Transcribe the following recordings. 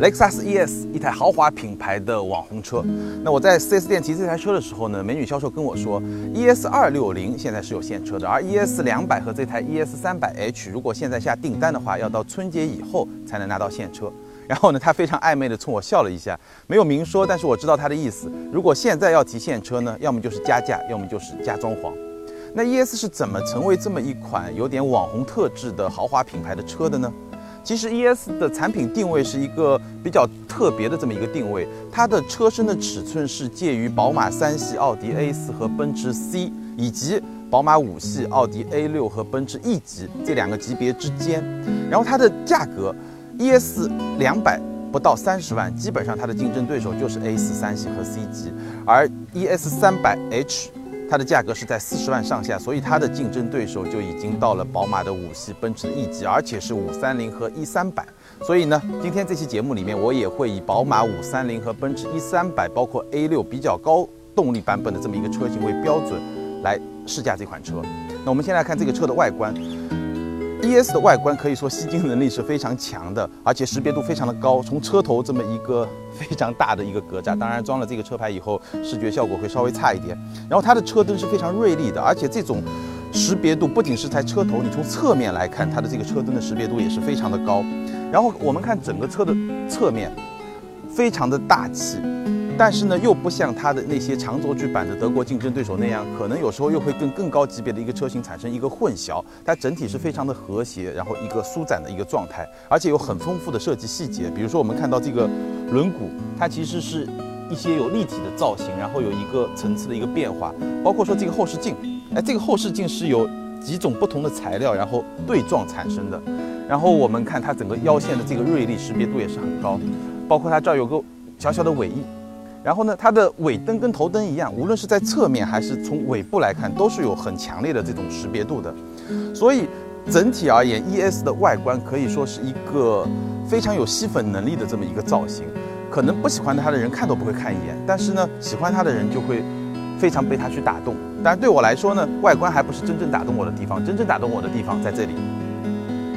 雷克萨斯 ES 一台豪华品牌的网红车。那我在 4S 店提这台车的时候呢，美女销售跟我说，ES 二六零现在是有现车的，而 ES 两百和这台 ES 三百 H 如果现在下订单的话，要到春节以后才能拿到现车。然后呢，她非常暧昧的冲我笑了一下，没有明说，但是我知道她的意思。如果现在要提现车呢，要么就是加价，要么就是加装潢。那 ES 是怎么成为这么一款有点网红特质的豪华品牌的车的呢？其实 ES 的产品定位是一个比较特别的这么一个定位，它的车身的尺寸是介于宝马三系、奥迪 A4 和奔驰 C，以及宝马五系、奥迪 A6 和奔驰 E 级这两个级别之间。然后它的价格，ES 两百不到三十万，基本上它的竞争对手就是 A4 三系和 C 级，而 ES 三百 H。它的价格是在四十万上下，所以它的竞争对手就已经到了宝马的五系、奔驰的 E 级，而且是五三零和一三百。所以呢，今天这期节目里面，我也会以宝马五三零和奔驰一三百，包括 A 六比较高动力版本的这么一个车型为标准来试驾这款车。那我们先来看这个车的外观。ES 的外观可以说吸睛能力是非常强的，而且识别度非常的高。从车头这么一个非常大的一个格栅，当然装了这个车牌以后，视觉效果会稍微差一点。然后它的车灯是非常锐利的，而且这种识别度不仅是在车头，你从侧面来看，它的这个车灯的识别度也是非常的高。然后我们看整个车的侧面，非常的大气。但是呢，又不像它的那些长轴距版的德国竞争对手那样，可能有时候又会跟更高级别的一个车型产生一个混淆。它整体是非常的和谐，然后一个舒展的一个状态，而且有很丰富的设计细节。比如说我们看到这个轮毂，它其实是一些有立体的造型，然后有一个层次的一个变化。包括说这个后视镜，哎，这个后视镜是有几种不同的材料，然后对撞产生的。然后我们看它整个腰线的这个锐利识别度也是很高，包括它这儿有个小小的尾翼。然后呢，它的尾灯跟头灯一样，无论是在侧面还是从尾部来看，都是有很强烈的这种识别度的。所以整体而言，ES 的外观可以说是一个非常有吸粉能力的这么一个造型。可能不喜欢它的人看都不会看一眼，但是呢，喜欢它的人就会非常被它去打动。但对我来说呢，外观还不是真正打动我的地方，真正打动我的地方在这里。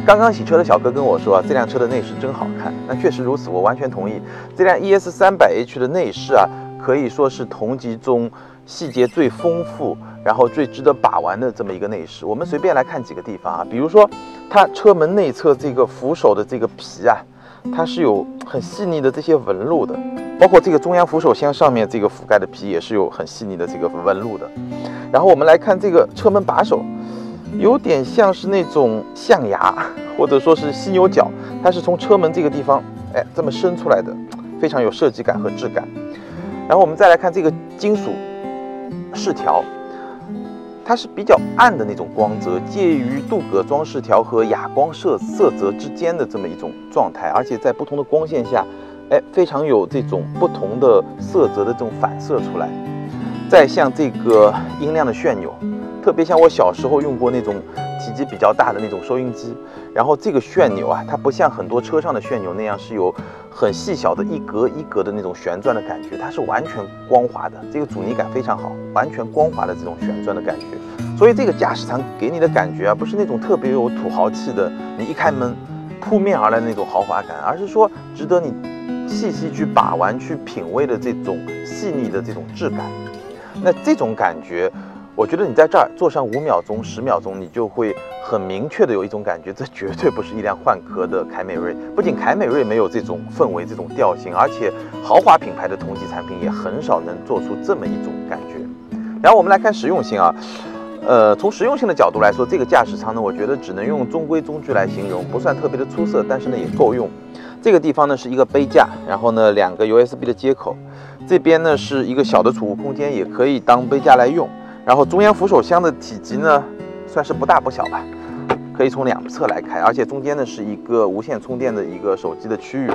刚刚洗车的小哥跟我说，这辆车的内饰真好看。那确实如此，我完全同意。这辆 ES 三百 H 的内饰啊，可以说是同级中细节最丰富，然后最值得把玩的这么一个内饰。我们随便来看几个地方啊，比如说它车门内侧这个扶手的这个皮啊，它是有很细腻的这些纹路的，包括这个中央扶手箱上面这个覆盖的皮也是有很细腻的这个纹路的。然后我们来看这个车门把手。有点像是那种象牙，或者说是犀牛角，它是从车门这个地方，哎，这么伸出来的，非常有设计感和质感。然后我们再来看这个金属饰条，它是比较暗的那种光泽，介于镀铬装饰条和哑光色色泽之间的这么一种状态，而且在不同的光线下，哎，非常有这种不同的色泽的这种反射出来。再像这个音量的旋钮。特别像我小时候用过那种体积比较大的那种收音机，然后这个旋钮啊，它不像很多车上的旋钮那样是有很细小的一格一格的那种旋转的感觉，它是完全光滑的，这个阻尼感非常好，完全光滑的这种旋转的感觉。所以这个驾驶舱给你的感觉啊，不是那种特别有土豪气的，你一开门扑面而来的那种豪华感，而是说值得你细细去把玩、去品味的这种细腻的这种质感。那这种感觉。我觉得你在这儿坐上五秒钟、十秒钟，你就会很明确的有一种感觉，这绝对不是一辆换壳的凯美瑞。不仅凯美瑞没有这种氛围、这种调性，而且豪华品牌的同级产品也很少能做出这么一种感觉。然后我们来看实用性啊，呃，从实用性的角度来说，这个驾驶舱呢，我觉得只能用中规中矩来形容，不算特别的出色，但是呢也够用。这个地方呢是一个杯架，然后呢两个 USB 的接口，这边呢是一个小的储物空间，也可以当杯架来用。然后中央扶手箱的体积呢，算是不大不小吧，可以从两侧来开，而且中间呢是一个无线充电的一个手机的区域，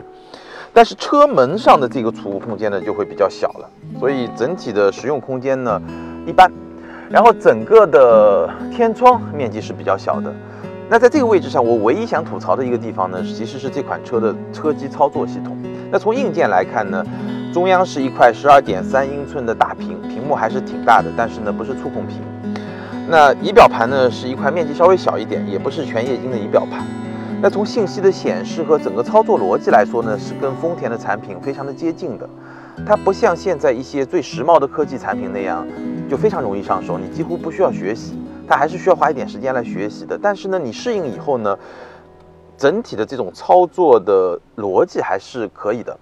但是车门上的这个储物空间呢就会比较小了，所以整体的实用空间呢一般。然后整个的天窗面积是比较小的，那在这个位置上，我唯一想吐槽的一个地方呢，其实是这款车的车机操作系统。那从硬件来看呢？中央是一块十二点三英寸的大屏，屏幕还是挺大的，但是呢不是触控屏。那仪表盘呢是一块面积稍微小一点，也不是全液晶的仪表盘。那从信息的显示和整个操作逻辑来说呢，是跟丰田的产品非常的接近的。它不像现在一些最时髦的科技产品那样，就非常容易上手，你几乎不需要学习，它还是需要花一点时间来学习的。但是呢，你适应以后呢，整体的这种操作的逻辑还是可以的。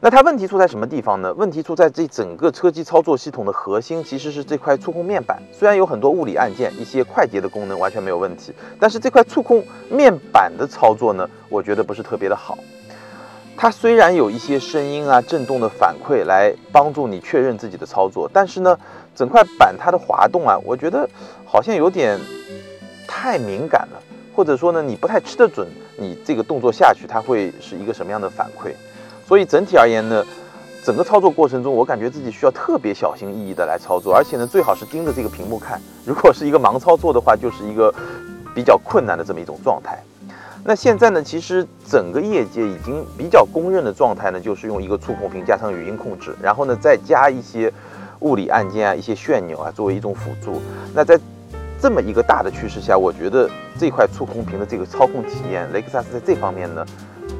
那它问题出在什么地方呢？问题出在这整个车机操作系统的核心其实是这块触控面板。虽然有很多物理按键，一些快捷的功能完全没有问题，但是这块触控面板的操作呢，我觉得不是特别的好。它虽然有一些声音啊、震动的反馈来帮助你确认自己的操作，但是呢，整块板它的滑动啊，我觉得好像有点太敏感了，或者说呢，你不太吃得准你这个动作下去它会是一个什么样的反馈。所以整体而言呢，整个操作过程中，我感觉自己需要特别小心翼翼的来操作，而且呢，最好是盯着这个屏幕看。如果是一个盲操作的话，就是一个比较困难的这么一种状态。那现在呢，其实整个业界已经比较公认的状态呢，就是用一个触控屏加上语音控制，然后呢再加一些物理按键啊、一些旋钮啊作为一种辅助。那在这么一个大的趋势下，我觉得这块触控屏的这个操控体验，雷克萨斯在这方面呢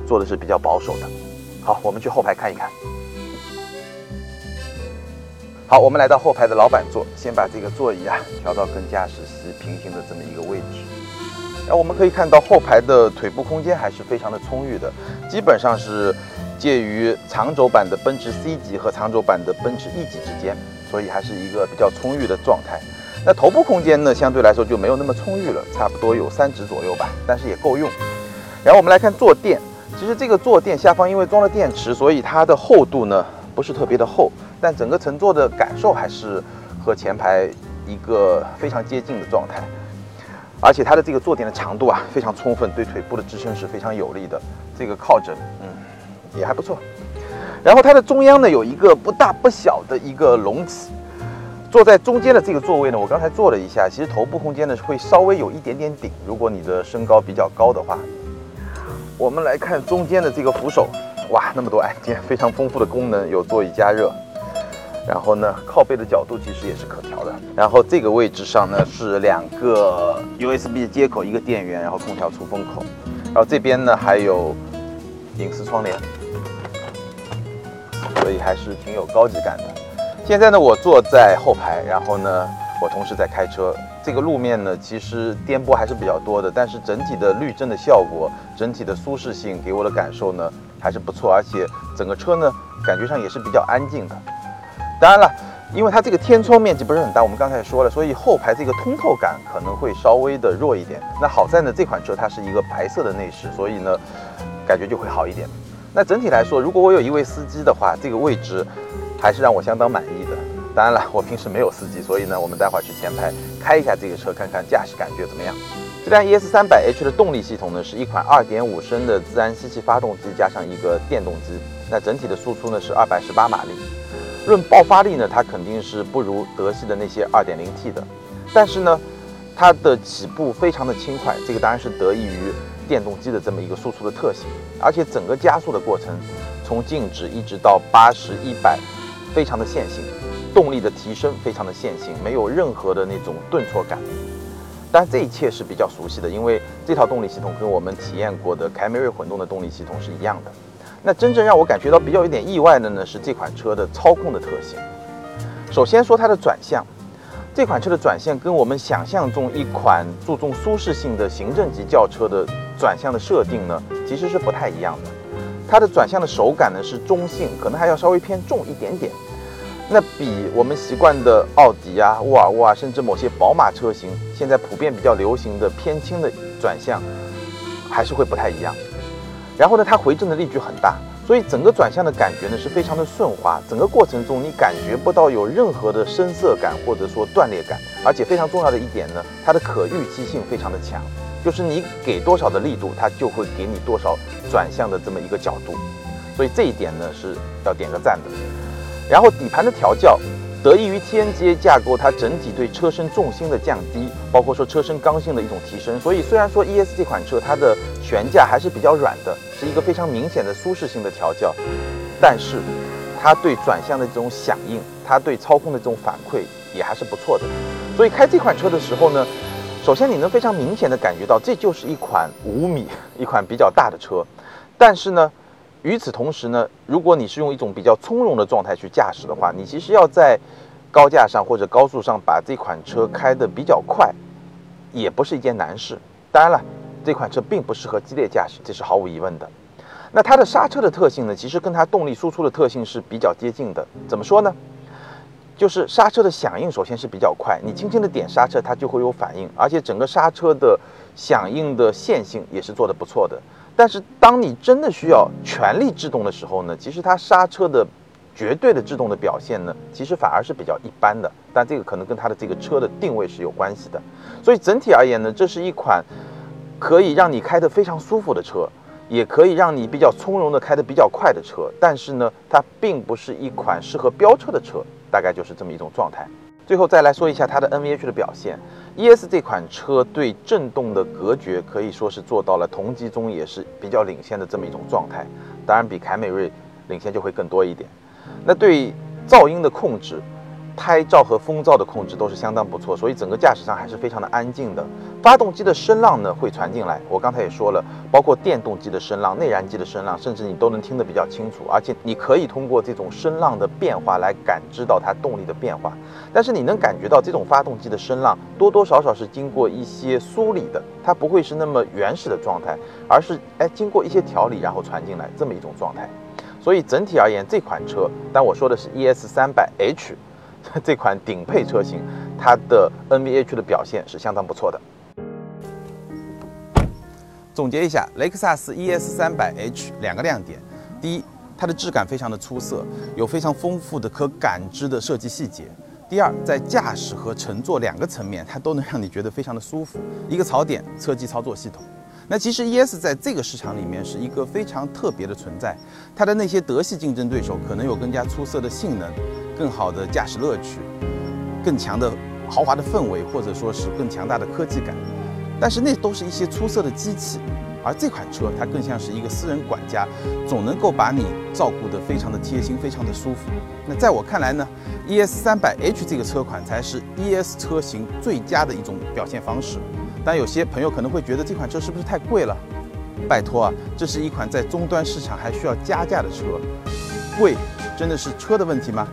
做的是比较保守的。好，我们去后排看一看。好，我们来到后排的老板座，先把这个座椅啊调到跟驾驶席平行的这么一个位置。那我们可以看到后排的腿部空间还是非常的充裕的，基本上是介于长轴版的奔驰 C 级和长轴版的奔驰 E 级之间，所以还是一个比较充裕的状态。那头部空间呢，相对来说就没有那么充裕了，差不多有三指左右吧，但是也够用。然后我们来看坐垫，其实这个坐垫下方因为装了电池，所以它的厚度呢不是特别的厚，但整个乘坐的感受还是和前排一个非常接近的状态。而且它的这个坐垫的长度啊非常充分，对腿部的支撑是非常有利的。这个靠枕，嗯，也还不错。然后它的中央呢有一个不大不小的一个隆起，坐在中间的这个座位呢，我刚才坐了一下，其实头部空间呢会稍微有一点点顶。如果你的身高比较高的话，我们来看中间的这个扶手，哇，那么多按键，非常丰富的功能，有座椅加热。然后呢，靠背的角度其实也是可调的。然后这个位置上呢是两个 USB 接口，一个电源，然后空调出风口。然后这边呢还有隐私窗帘，所以还是挺有高级感的。现在呢我坐在后排，然后呢我同时在开车。这个路面呢其实颠簸还是比较多的，但是整体的滤震的效果，整体的舒适性给我的感受呢还是不错，而且整个车呢感觉上也是比较安静的。当然了，因为它这个天窗面积不是很大，我们刚才也说了，所以后排这个通透感可能会稍微的弱一点。那好在呢，这款车它是一个白色的内饰，所以呢，感觉就会好一点。那整体来说，如果我有一位司机的话，这个位置还是让我相当满意的。当然了，我平时没有司机，所以呢，我们待会儿去前排开一下这个车，看看驾驶感觉怎么样。这辆 ES 三百 H 的动力系统呢，是一款2.5升的自然吸气发动机加上一个电动机，那整体的输出呢是218马力。论爆发力呢，它肯定是不如德系的那些 2.0T 的，但是呢，它的起步非常的轻快，这个当然是得益于电动机的这么一个输出的特性，而且整个加速的过程，从静止一直到八十一百，非常的线性，动力的提升非常的线性，没有任何的那种顿挫感。当然这一切是比较熟悉的，因为这套动力系统跟我们体验过的凯美瑞混动的动力系统是一样的。那真正让我感觉到比较有点意外的呢，是这款车的操控的特性。首先说它的转向，这款车的转向跟我们想象中一款注重舒适性的行政级轿车的转向的设定呢，其实是不太一样的。它的转向的手感呢是中性，可能还要稍微偏重一点点。那比我们习惯的奥迪啊、沃尔沃啊，甚至某些宝马车型现在普遍比较流行的偏轻的转向，还是会不太一样。然后呢，它回正的力矩很大，所以整个转向的感觉呢是非常的顺滑，整个过程中你感觉不到有任何的生涩感或者说断裂感，而且非常重要的一点呢，它的可预期性非常的强，就是你给多少的力度，它就会给你多少转向的这么一个角度，所以这一点呢是要点个赞的。然后底盘的调教。得益于 TNGA 架构，它整体对车身重心的降低，包括说车身刚性的一种提升，所以虽然说 ES 这款车它的悬架还是比较软的，是一个非常明显的舒适性的调教，但是它对转向的这种响应，它对操控的这种反馈也还是不错的。所以开这款车的时候呢，首先你能非常明显的感觉到，这就是一款五米一款比较大的车，但是呢，与此同时呢，如果你是用一种比较从容的状态去驾驶的话，你其实要在高架上或者高速上把这款车开得比较快，也不是一件难事。当然了，这款车并不适合激烈驾驶，这是毫无疑问的。那它的刹车的特性呢，其实跟它动力输出的特性是比较接近的。怎么说呢？就是刹车的响应首先是比较快，你轻轻的点刹车，它就会有反应，而且整个刹车的响应的线性也是做的不错的。但是当你真的需要全力制动的时候呢，其实它刹车的绝对的制动的表现呢，其实反而是比较一般的。但这个可能跟它的这个车的定位是有关系的。所以整体而言呢，这是一款可以让你开得非常舒服的车，也可以让你比较从容的开得比较快的车。但是呢，它并不是一款适合飙车的车。大概就是这么一种状态。最后再来说一下它的 NVH 的表现。ES 这款车对震动的隔绝可以说是做到了同级中也是比较领先的这么一种状态，当然比凯美瑞领先就会更多一点。那对噪音的控制。胎噪和风噪的控制都是相当不错，所以整个驾驶上还是非常的安静的。发动机的声浪呢会传进来，我刚才也说了，包括电动机的声浪、内燃机的声浪，甚至你都能听得比较清楚。而且你可以通过这种声浪的变化来感知到它动力的变化。但是你能感觉到这种发动机的声浪多多少少是经过一些梳理的，它不会是那么原始的状态，而是哎经过一些调理然后传进来这么一种状态。所以整体而言，这款车，但我说的是 ES 三百 H。这款顶配车型，它的 NVH 的表现是相当不错的。总结一下，雷克萨斯 ES 300h 两个亮点：第一，它的质感非常的出色，有非常丰富的可感知的设计细节；第二，在驾驶和乘坐两个层面，它都能让你觉得非常的舒服。一个槽点，车机操作系统。那其实 ES 在这个市场里面是一个非常特别的存在，它的那些德系竞争对手可能有更加出色的性能。更好的驾驶乐趣，更强的豪华的氛围，或者说是更强大的科技感，但是那都是一些出色的机器，而这款车它更像是一个私人管家，总能够把你照顾得非常的贴心，非常的舒服。那在我看来呢，ES 三百 H 这个车款才是 ES 车型最佳的一种表现方式。但有些朋友可能会觉得这款车是不是太贵了？拜托啊，这是一款在终端市场还需要加价的车，贵真的是车的问题吗？